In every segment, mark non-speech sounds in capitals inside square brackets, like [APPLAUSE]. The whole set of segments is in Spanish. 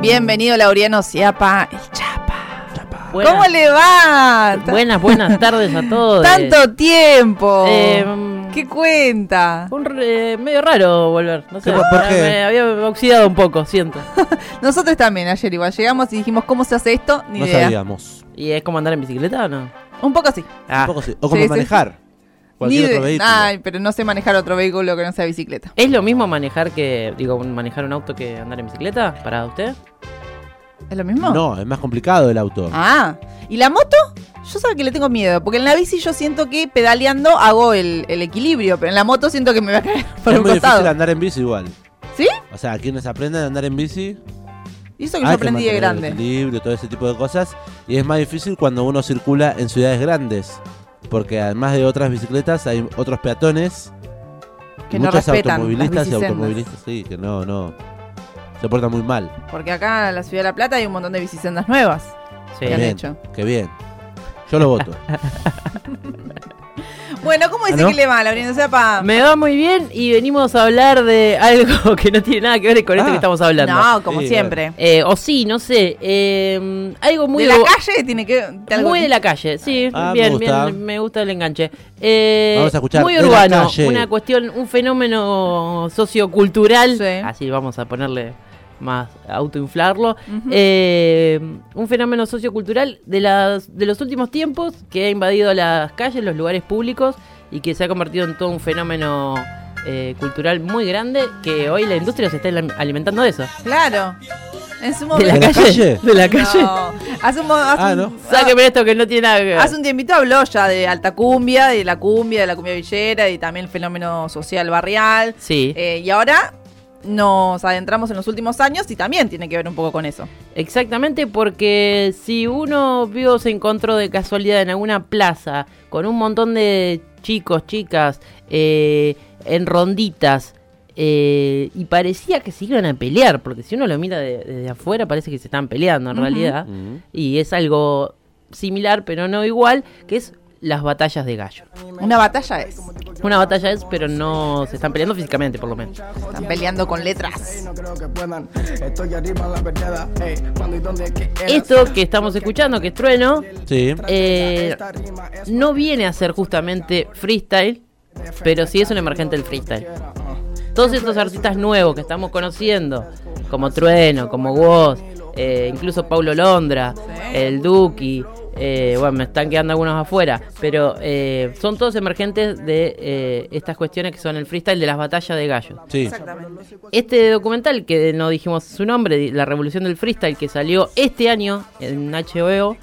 Bienvenido Laureano Ciapa, el Chapa. Buenas- ¿Cómo le va? Buenas, buenas tardes a todos. Tanto tiempo. Eh, ¿Qué cuenta? Un re- medio raro volver. No sé, ¿Por- qué? me había oxidado un poco, siento. [LAUGHS] Nosotros también ayer igual llegamos y dijimos cómo se hace esto, ni No idea. sabíamos. ¿Y es como andar en bicicleta o no? Un poco sí. Ah, Un poco sí. O como Sí, sí. manejar. Cualquier de- otro vehículo. Ay, pero no sé manejar otro vehículo que no sea bicicleta. ¿Es lo mismo manejar que, digo, manejar un auto que andar en bicicleta para usted? ¿Es lo mismo? No, es más complicado el auto. Ah, ¿y la moto? Yo sé que le tengo miedo, porque en la bici yo siento que pedaleando hago el, el equilibrio, pero en la moto siento que me va a caer por es un muy costado. difícil andar en bici igual. ¿Sí? O sea, quienes aprenden a andar en bici, Y eso que yo aprendí de mantener el grande. equilibrio, todo ese tipo de cosas. Y es más difícil cuando uno circula en ciudades grandes. Porque además de otras bicicletas, hay otros peatones. Que y no muchos respetan automovilistas y automovilistas, sí, que no, no. Se portan muy mal. Porque acá en la ciudad de La Plata hay un montón de bicisendas nuevas. Sí. Bien bien, hecho. Qué bien. Yo lo voto. [LAUGHS] Bueno, ¿cómo dice ¿Ah, no? que le va, Laureano Zapa? Me va muy bien y venimos a hablar de algo [LAUGHS] que no tiene nada que ver con esto Ah. que estamos hablando. No, como Sí, siempre. Eh, o sí, no sé. eh, algo muy de la calle tiene que... de algo- Muy de la calle, sí, Ah, me bien, gusta. bien, me gusta el enganche. Eh, Vamos a escuchar muy de la urbano, calle. una cuestión, un fenómeno sociocultural, Sí. así vamos a ponerle más autoinflarlo, eh, un fenómeno sociocultural de, las, de los últimos tiempos que ha invadido las calles, los lugares públicos y que se ha convertido en todo un fenómeno eh, cultural muy grande que hoy la industria se está alim- alimentando de eso. Claro. En su ¿De momento... la, ¿De la calle? ¿De la calle? No. Hace un, hace Ah, un- ¿no? Sáqueme esto que no tiene nada que ver. Hace un tiempito habló ya de alta cumbia, de la cumbia, de la cumbia villera y también el fenómeno social barrial. Sí. Eh, y ahora nos adentramos en los últimos años y también tiene que ver un poco con eso. Exactamente, porque si uno vio, se encontró de casualidad en alguna plaza con un montón de chicos, chicas, eh, en ronditas, eh, y parecía que se iban a pelear, porque si uno lo mira de- desde afuera parece que se están peleando en realidad, y es algo similar, pero no igual, que es las batallas de gallo. Una batalla es. Una batalla es, pero no se están peleando físicamente, por lo menos. Están peleando con letras. Esto que estamos escuchando, que es trueno, Sí. eh, no viene a ser justamente freestyle, pero sí es un emergente del freestyle. Todos estos artistas nuevos que estamos conociendo, como Trueno, como Woz, eh, incluso Paulo Londra, el Duki, eh, bueno, me están quedando algunos afuera, pero eh, son todos emergentes de eh, estas cuestiones que son el freestyle de las batallas de gallos. Sí. Exactamente. Este documental, que no dijimos su nombre, La Revolución del Freestyle, que salió este año en HBO,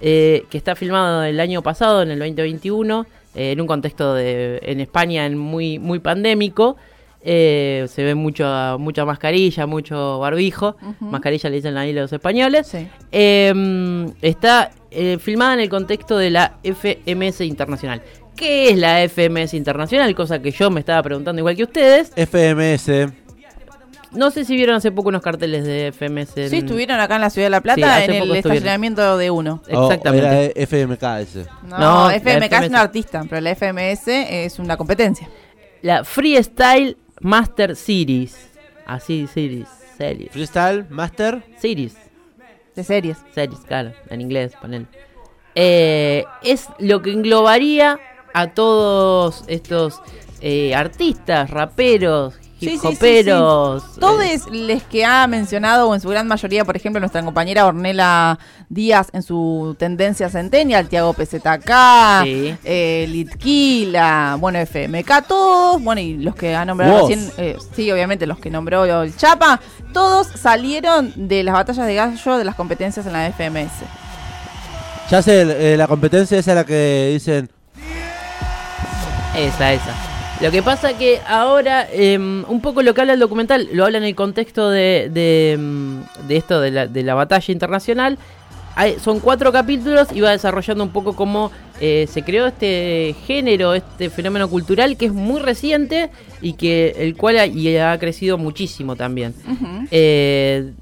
eh, que está filmado el año pasado, en el 2021, eh, en un contexto de, en España en muy, muy pandémico. eh, se ve mucho, mucha mascarilla, mucho barbijo. Mascarilla le dicen ahí los españoles. Sí. Eh, está eh, filmada en el contexto de la FMS Internacional. ¿Qué es la FMS Internacional? Cosa que yo me estaba preguntando igual que ustedes. FMS. No sé si vieron hace poco unos carteles de FMS. en- Sí, estuvieron acá en la ciudad de La Plata en el estacionamiento de uno. Exactamente. Oh, era FMK ese. No, No, FMK es un artista, pero la FMS es una competencia. La Freestyle Master Series. Así, Series. Series. Freestyle, Master. Series. De series. Series, claro, en inglés, ponen. Eh, es lo que englobaría a todos estos eh, artistas, raperos, Sí, sí, hip sí, sí. hoperos. eh, Todos los que ha mencionado, o en su gran mayoría, por ejemplo, nuestra compañera Ornella Díaz en su tendencia centennial, Tiago PZK, Sí. eh, Litquila, bueno, FMK, todos, bueno, y los que ha nombrado Vos. recién, eh, sí, obviamente los que nombró el Chapa, todos salieron de las batallas de gallo de las competencias en la FMS. Ya sé, eh, la competencia esa es la que dicen. Esa, esa. Lo que pasa que ahora, eh, un poco lo que habla el documental, lo habla en el contexto de, de, mm, de esto, de la, de la batalla internacional. Hay- son cuatro capítulos y va desarrollando un poco cómo eh, se creó este género, este fenómeno cultural que es muy reciente y que el cual ha, y ha crecido muchísimo también. Eh,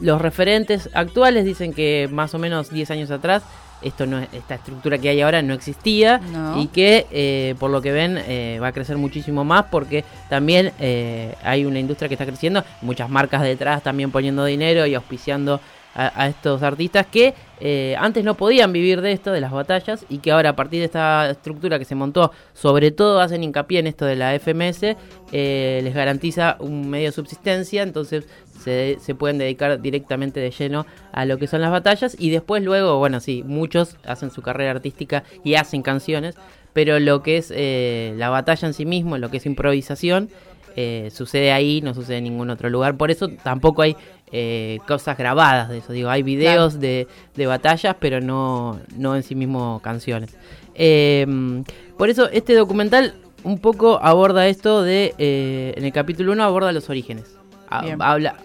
los referentes actuales dicen que más o menos 10 años atrás esto no es- esta estructura que hay ahora no existía No. y que eh, por lo que ven eh, va a crecer muchísimo más porque también eh, hay una industria que está creciendo, muchas marcas detrás también poniendo dinero y auspiciando a, estos artistas que eh, antes no podían vivir de esto, de las batallas, y que ahora a partir de esta estructura que se montó, sobre todo hacen hincapié en esto de la FMS, eh, les garantiza un medio de subsistencia, entonces se, se pueden dedicar directamente de lleno a lo que son las batallas, y después luego, bueno, sí, muchos hacen su carrera artística y hacen canciones, pero lo que es eh, la batalla en sí mismo, lo que es improvisación, sucede ahí, no sucede en ningún otro lugar. Por eso tampoco hay eh, cosas grabadas de eso. Digo, hay videos de, de batallas, pero no, no en sí mismo canciones. Eh, por eso este documental un poco aborda esto de, eh, en el capítulo 1 aborda los orígenes. Bien. Habla,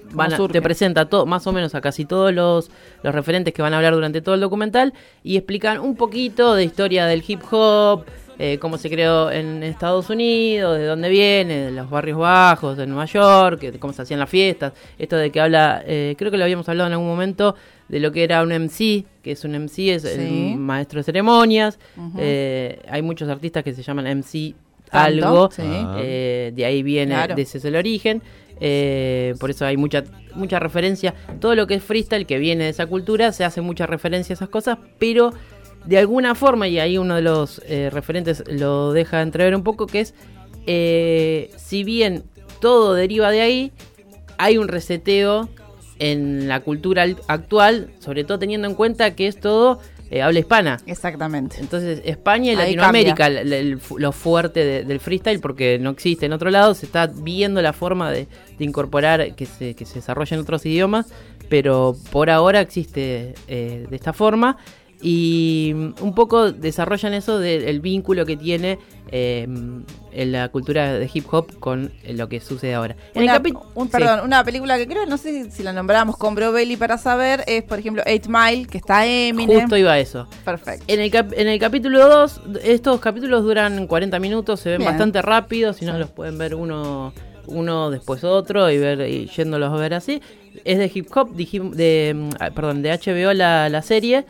te presenta todo, más o menos a casi todos los, los referentes que van a hablar durante todo el documental y explican un poquito de historia del hip hop, eh, cómo se creó en Estados Unidos, de dónde viene, de los barrios bajos, de Nueva York, de cómo se hacían las fiestas. Esto de que habla, eh, creo que lo habíamos hablado en algún momento, de lo que era un MC, que es un MC, es Sí. el maestro de ceremonias. Eh, hay muchos artistas que se llaman MC algo, sí. Eh, de ahí viene, Claro. de ese es el origen. eh, por eso hay mucha mucha referencia. Todo lo que es freestyle que viene de esa cultura se hace mucha referencia a esas cosas, pero de alguna forma, y ahí uno de los eh, referentes lo deja entrever un poco, que es, eh, si bien todo deriva de ahí, hay un reseteo en la cultura al- actual, sobre todo teniendo en cuenta que es todo eh, habla hispana. Exactamente. Entonces, España y Ahí Latinoamérica, el- el- lo fuerte de- del freestyle, porque no existe en otro lado, se está viendo la forma de, de incorporar que se, que se desarrolle en otros idiomas, pero por ahora existe eh, de esta forma. Y un poco desarrollan eso del vínculo que tiene eh, en la cultura de hip hop con lo que sucede ahora. En Una, un, sí. perdón, una película que creo, no sé si la nombramos con Bro Bailey para saber, es por ejemplo Eight Mile, que está Eminem. Justo iba a eso. Perfecto. En el, cap- en el capítulo 2, estos capítulos duran 40 minutos, se ven Bien. bastante rápido, si no los pueden ver uno, uno después otro y ver y yéndolos a ver así. Es de hip hop, dijim- de, mm, ah, perdón, de HBO la, la serie.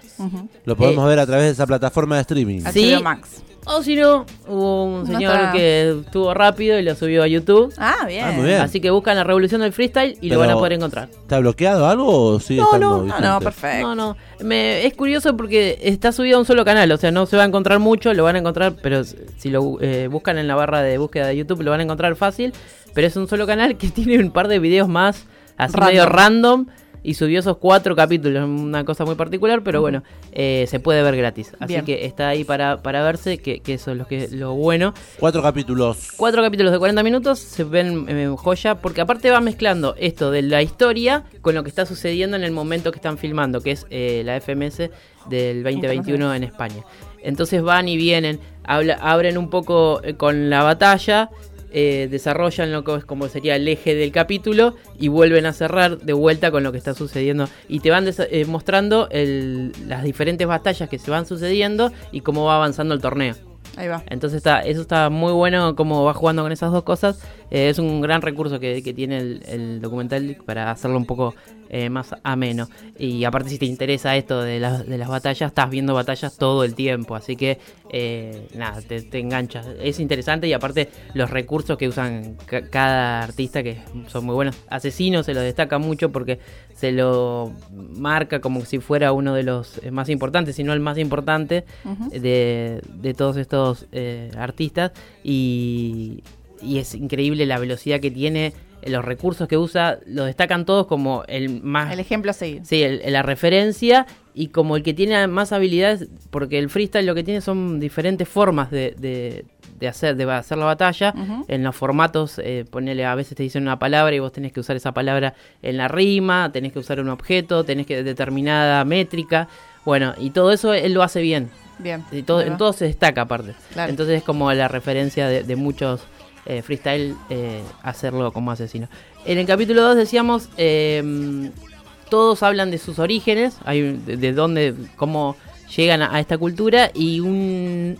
Lo podemos Eh, ver a través de esa plataforma de streaming. Sí. HBO Max. O si no, hubo un No señor está. que estuvo rápido y lo subió a YouTube. Ah, bien. Ah, muy bien. Así que buscan la revolución del freestyle y Pero- lo van a poder encontrar. ¿Está bloqueado algo o sigue No, estando no, No, vigente? no, perfecto. No, no. Me, es curioso porque está subido a un solo canal, o sea, no se va a encontrar mucho, lo van a encontrar, pero si lo eh, buscan en la barra de búsqueda de YouTube lo van a encontrar fácil, pero es un solo canal que [LAUGHS] tiene un par de videos más, así Random. medio random, y subió esos cuatro capítulos, una cosa muy particular, pero bueno, eh, se puede ver gratis. Así Bien. que está ahí para, para verse, que, que eso es lo, que, lo bueno. Cuatro capítulos. Cuatro capítulos de 40 minutos se ven eh, joya porque aparte va mezclando esto de la historia con lo que está sucediendo en el momento que están filmando, que es eh, la FMS del 2021 en España. Entonces van y vienen, habla- abren un poco eh, con la batalla, eh, desarrollan lo que es como sería el eje del capítulo y vuelven a cerrar de vuelta con lo que está sucediendo y te van eh, mostrando el- las diferentes batallas que se van sucediendo y cómo va avanzando el torneo. Ahí va. Entonces está, eso está muy bueno cómo va jugando con esas dos cosas. Eh, es un gran recurso que, que tiene el, el documental para hacerlo un poco eh, más ameno. Y aparte si te interesa esto de, las de las batallas, estás viendo batallas todo el tiempo. Así que eh, nada, te, te enganchas. Es interesante y aparte los recursos que usan ca- cada artista que son muy buenos. Asesino se lo destaca mucho porque se lo marca como si fuera uno de los eh, más importantes, si no el más importante de, de todos estos eh, artistas y, y es increíble la velocidad que tiene, los recursos que usa, lo destacan todos como el más... El ejemplo a seguir. Sí, el- la referencia y como el que tiene más habilidades, porque el freestyle lo que tiene son diferentes formas de, de- de hacer, de hacer la batalla. En los formatos, eh, ponele, a veces te dicen una palabra y vos tenés que usar esa palabra en la rima, tenés que usar un objeto, tenés que determinada métrica. Bueno, y todo eso él lo hace bien. Bien. Y todo, en todo se destaca aparte. Claro. Entonces es como la referencia de, de muchos eh, freestyle eh, hacerlo como asesino. En el capítulo 2 decíamos, eh, todos hablan de sus orígenes, hay, un- de, de dónde, cómo llegan a, a esta cultura y un,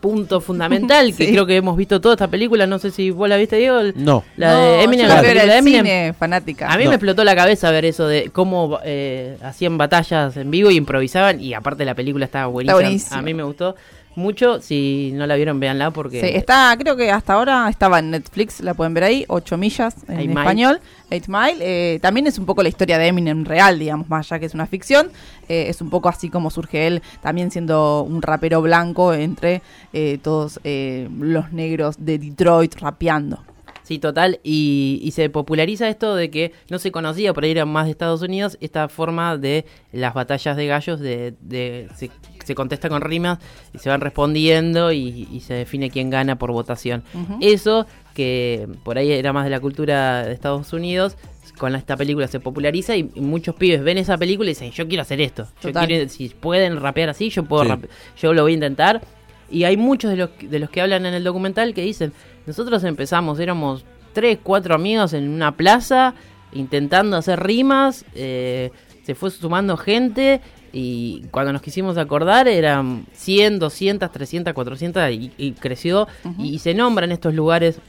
punto fundamental [LAUGHS] que creo que hemos visto toda esta película. No sé si vos la viste, Diego. No. La No, de Eminem, yo la película de Eminem. cine, fanática. A mí No. me explotó la cabeza ver eso de cómo eh, hacían batallas en vivo y improvisaban. Y aparte la película estaba buenísima. buenísima. A mí me gustó mucho. Si no la vieron, véanla porque... Sí, está, creo que hasta ahora estaba en Netflix, la pueden ver ahí, 8 millas en Eight español, 8 Mile. Eh, también es un poco la historia de Eminem real, digamos, más allá que es una ficción. Eh, es un poco así como surge él, también siendo un rapero blanco entre eh, todos eh, los negros de Detroit rapeando. Sí, total. Y, y se populariza esto de que no se conocía, por ahí era más de Estados Unidos, esta forma de las batallas de gallos, de, de se, se contesta con rimas y se van respondiendo y, y se define quién gana por votación. Eso, que por ahí era más de la cultura de Estados Unidos, con esta película se populariza y, muchos pibes ven esa película y dicen, yo quiero hacer esto. Yo quiero, si pueden rapear así, yo puedo Sí. rape- yo lo voy a intentar. Y hay muchos de los, de los que hablan en el documental que dicen, nosotros empezamos, éramos tres, cuatro amigos en una plaza intentando hacer rimas, eh, se fue sumando gente y cuando nos quisimos acordar eran 100, 200, 300, 400 y, y creció y, y se nombran estos lugares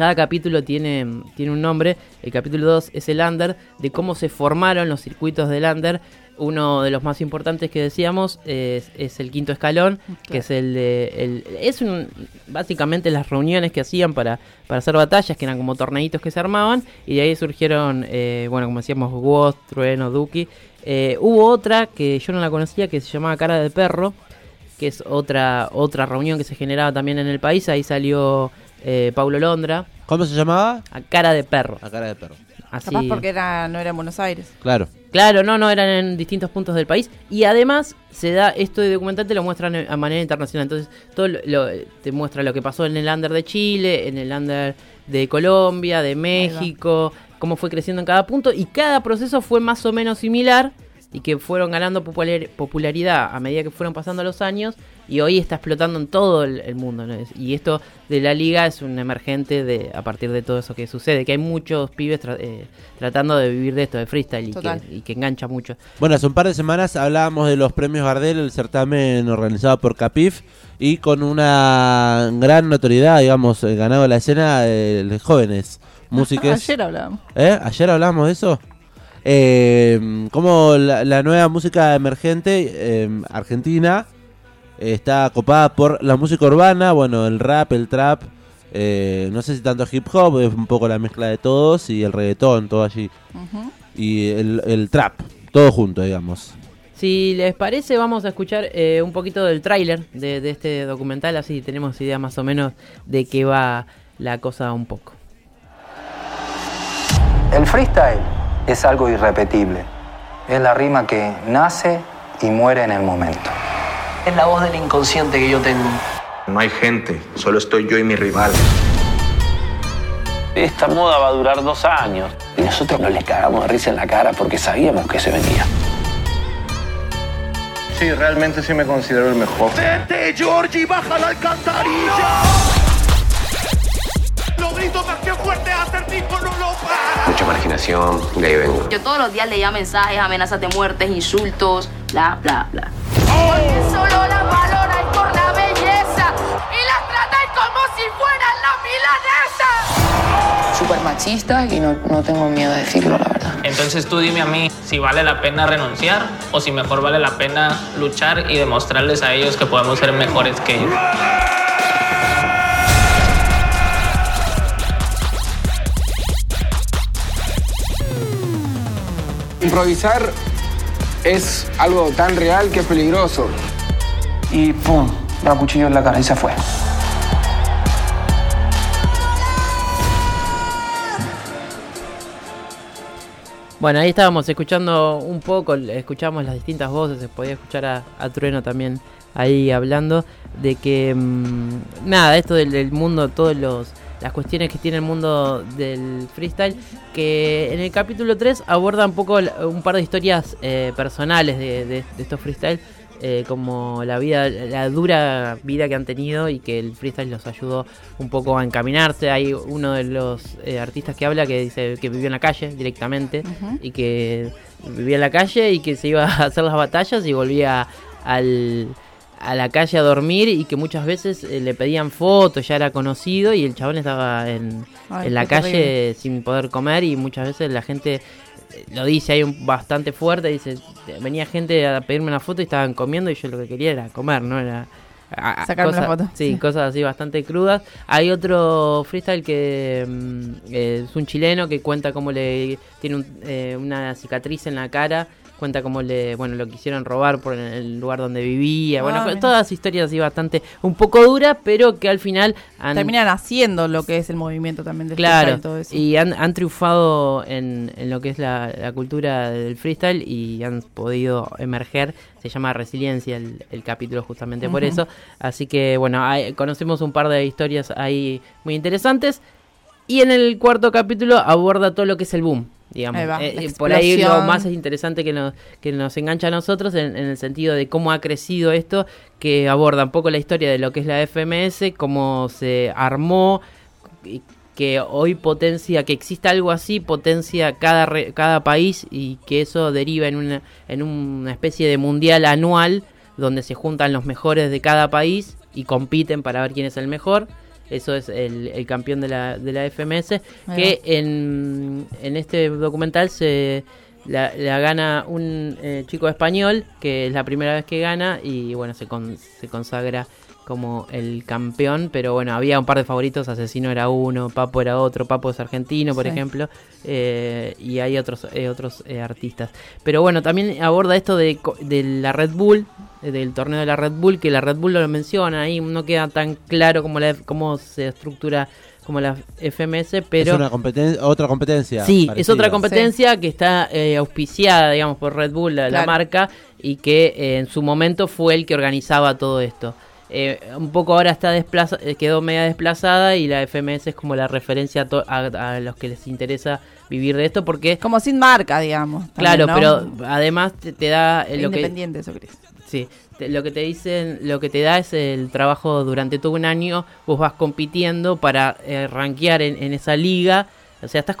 cada capítulo tiene, tiene un nombre. El capítulo 2 es el Under, de cómo se formaron los circuitos del Under. Uno de los más importantes que decíamos es, es el quinto escalón, que es el de. El, es un, básicamente las reuniones que hacían para, para hacer batallas, que eran como torneitos que se armaban, y de ahí surgieron, eh, bueno, como decíamos, Woz, Trueno, Duki. Eh, hubo otra que yo no la conocía que se llamaba Cara de Perro, que es otra, otra reunión que se generaba también en el país. Ahí salió eh, Paulo Londra, ¿Cómo se llamaba? a cara de perro. A cara de perro. Así. Capaz porque era, no era en Buenos Aires. Claro. Claro, no, no, eran en distintos puntos del país. Y además se da, esto de documental te lo muestran a manera internacional. Entonces, todo lo, lo- te muestra lo que pasó en el under de Chile, en el under de Colombia, de México, cómo fue creciendo en cada punto. Y cada proceso fue más o menos similar y que fueron ganando popular- popularidad a medida que fueron pasando los años. Y hoy está explotando en todo el, el mundo. ¿no? Es- Y esto de la liga es un emergente de a partir de todo eso que sucede. Que hay muchos pibes tra- eh, tratando de vivir de esto, de freestyle, y que, y que engancha mucho. Bueno, hace un par de semanas hablábamos de los premios Gardel, el certamen organizado por Capif, y con una gran notoriedad, digamos, eh, ganado la escena de jóvenes músicos. Ayer hablábamos. ¿Eh? ¿Ayer hablamos de eso? Eh, como la, la nueva música emergente eh, argentina está copada por la música urbana, bueno, el rap, el trap, eh, no sé si tanto hip hop, es un poco la mezcla de todos, y el reggaetón, todo allí, y el, el trap, todo junto, digamos. Si les parece, vamos a escuchar eh, un poquito del tráiler de, de este documental, así tenemos idea más o menos de qué va la cosa un poco. El freestyle es algo irrepetible. Es la rima que nace y muere en el momento. Es la voz del inconsciente que yo tengo. No hay gente, solo estoy yo y mi rival. Esta moda va a durar dos años. Y nosotros nos les cagamos de risa en la cara porque sabíamos que se venía. Sí, realmente sí me considero el mejor. ¡Vente, Georgie! ¡Baja la alcantarilla! Lo grito más que fuerte, acertijo no lo para. Mucha marginación, de ahí vengo. Yo todos los días leía mensajes, amenazas de muertes, insultos, bla, bla, bla. Porque solo las valoráis por la belleza y las tratáis como si fueran la milanesa. súper machista y no, no tengo miedo de decirlo, la verdad. Entonces tú dime a mí si vale la pena renunciar o si mejor vale la pena luchar y demostrarles a ellos que podemos ser mejores que ellos. Improvisar es algo tan real que es peligroso. Y pum, da cuchillo en la cara y se fue. Bueno, ahí estábamos escuchando un poco, escuchamos las distintas voces, se podía escuchar a, a Trueno también ahí hablando de que, mm, nada, esto del, del mundo, todos los las cuestiones que tiene el mundo del freestyle, que en el capítulo 3 aborda un poco un par de historias eh, personales de, de- de estos freestyle, eh, como la vida, la dura vida que han tenido y que el freestyle los ayudó un poco a encaminarse. Hay uno de los eh, artistas que habla que dice que vivió en la calle directamente y que vivía en la calle y que se iba [LAUGHS] a hacer las batallas y volvía al, a la calle a dormir y que muchas veces eh, le pedían fotos, ya era conocido y el chabón estaba en, Ay, en la calle terrible. sin poder comer y muchas veces la gente eh, lo dice ahí un- bastante fuerte, dice, venía gente a pedirme una foto y estaban comiendo y yo lo que quería era comer, no era... a- Sacarme una cosas- foto, Sí, sí. cosas así bastante crudas. Hay otro freestyle que mm, es un chileno que cuenta cómo le tiene un- eh, una cicatriz en la cara, cuenta cómo le, bueno, lo quisieron robar por el lugar donde vivía, bueno, Ah, mira. todas historias así bastante un poco duras, pero que al final han, Terminan haciendo lo que es el movimiento también del Claro, freestyle y todo eso. y han, han triunfado en, en lo que es la, la cultura del freestyle y han podido emerger. Se llama Resiliencia el, el capítulo justamente por eso. Así que bueno, hay- conocemos un par de historias ahí muy interesantes. Y en el cuarto capítulo aborda todo lo que es el boom. Digamos. Ahí va, Eh, por ahí lo más interesante que nos, que nos engancha a nosotros en, en el sentido de cómo ha crecido esto, que aborda un poco la historia de lo que es la FMS, cómo se armó, que hoy potencia, que exista algo así, potencia cada, re- cada país y que eso deriva en una, en una especie de mundial anual donde se juntan los mejores de cada país y compiten para ver quién es el mejor. Eso es el, el campeón de la, de la FMS. Que en, en este documental se la, la gana un eh, chico español, que es la primera vez que gana, y bueno, se, con- se consagra como el campeón, pero bueno, había un par de favoritos, Asesino era uno, Papo era otro, Papo es argentino, por Sí. ejemplo, eh, y hay otros eh, otros eh, artistas. Pero bueno, también aborda esto de, co- de la Red Bull, del torneo de la Red Bull, que la Red Bull lo menciona, ahí no queda tan claro cómo, la, cómo se estructura como la FMS, pero... es una competen- otra competencia. Sí, es otra competencia que está eh, auspiciada, digamos, por Red Bull, la, marca, y que eh, en su momento fue el que organizaba todo esto. Eh, un poco ahora está desplaza eh, quedó media desplazada y la FMS es como la referencia a, to- a- a los que les interesa vivir de esto porque Como sin marca, digamos. también, claro ¿no? pero además te, te da eh, lo que Independiente, eso crees. Sí, te- lo que te dicen, lo que te da es el trabajo durante todo un año, vos vas compitiendo para eh, rankear en, en esa liga, o sea, estás,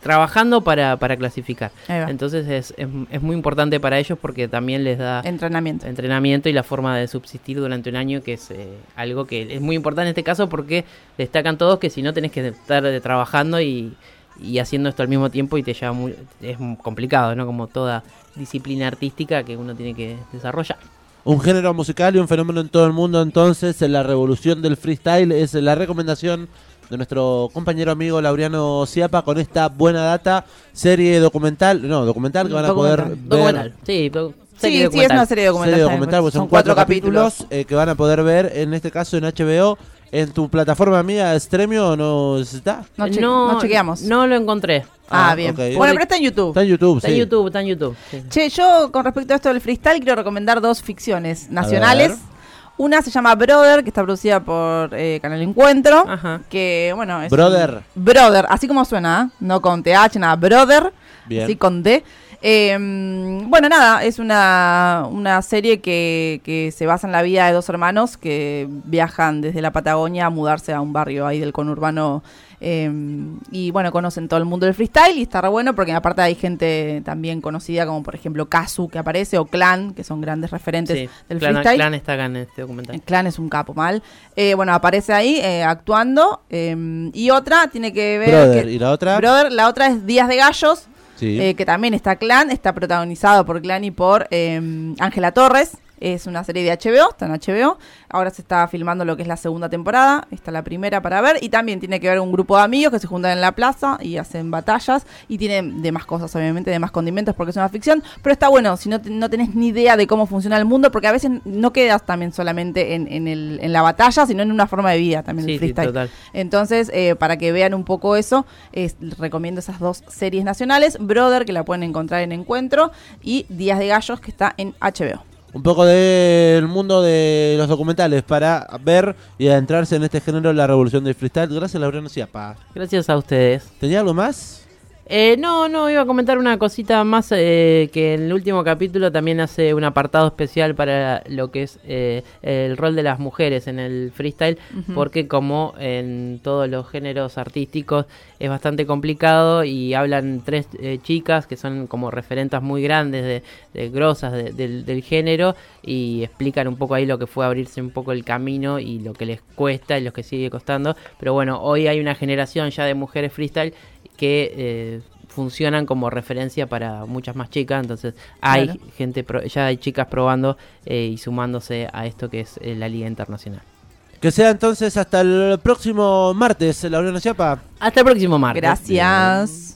trabajando para, para clasificar. Entonces es, es, es muy importante para ellos porque también les da Entrenamiento. entrenamiento y la forma de subsistir durante un año, que es eh, algo que es muy importante en este caso porque destacan todos que si no tenés que estar eh, trabajando y, y haciendo esto al mismo tiempo y te lleva muy, es complicado, ¿no? Como toda disciplina artística que uno tiene que desarrollar. Un género musical y un fenómeno en todo el mundo, entonces, en la revolución del freestyle es la recomendación de nuestro compañero amigo Laureano Ciapa con esta buena data, serie documental, no, documental que van a poder ver. Documental, sí, Sí, es una serie documental. Serie documental, son, son cuatro, cuatro capítulos, eh, que van a poder ver, en este caso en HBO. ¿En tu plataforma mía, Stremio, no está? No, che- no, no chequeamos. No lo encontré. Ah, Ah, bien. Bueno, pero está en YouTube. Está en YouTube, Está sí. en YouTube, está en YouTube. sí. Che, yo con respecto a esto del freestyle quiero recomendar dos ficciones nacionales. Una se llama Brother, que está producida por eh, Canal Encuentro. Ajá. Que, bueno, es. Brother. un- Brother, así como suena, ¿eh? no con TH, nada, Brother. Bien. Así con D. Eh, bueno, nada, es una, una serie que, que se basa en la vida de dos hermanos que viajan desde la Patagonia a mudarse a un barrio ahí del conurbano. eh, y bueno, conocen todo el mundo del freestyle y está re bueno porque aparte hay gente también conocida como por ejemplo Kazu que aparece o Clan, que son grandes referentes Sí, del Clan, freestyle. Clan está acá en este documental. El clan es un capo, mal. Eh, bueno, aparece ahí eh, actuando. eh, y otra tiene que ver. Brother, que- ¿y la otra? Brother, la otra es Días de Gallos. Sí. eh, que también está Clan, está protagonizado por Clan y por eh, Ángela Torres. Es una serie de HBO, está en HBO. Ahora se está filmando lo que es la segunda temporada. Está la primera para ver. Y también tiene que ver un grupo de amigos que se juntan en la plaza y hacen batallas. Y tiene demás cosas, obviamente, de más condimentos porque es una ficción. Pero está bueno si no, no tenés ni idea de cómo funciona el mundo. Porque a veces no quedas también solamente en, en el- en la batalla, sino en una forma de vida también Sí, el sí, freestyle. total. Entonces, eh, para que vean un poco eso, recomiendo esas dos series nacionales. Brother, que la pueden encontrar en Encuentro, y Días de Gallos, que está en HBO. Un poco del mundo de los documentales para ver y adentrarse en este género, la revolución del freestyle. Gracias, Laureano Ciapa. Gracias a ustedes. ¿Tenía algo más? Eh, no, no, iba a comentar una cosita más eh, que en el último capítulo también hace un apartado especial para lo que es eh, el rol de las mujeres en el freestyle, porque como en todos los géneros artísticos es bastante complicado y hablan tres eh, chicas que son como referentas muy grandes, de, de grosas de- del, del género y explican un poco ahí lo que fue abrirse un poco el camino y lo que les cuesta y lo que sigue costando. Pero bueno, hoy hay una generación ya de mujeres freestyle que eh, funcionan como referencia para muchas más chicas, entonces hay Claro. gente, pro- ya hay chicas probando eh, y sumándose a esto que es eh, la Liga Internacional. Que sea entonces hasta el próximo martes, Laureano Chiapa. Hasta el próximo martes. Gracias.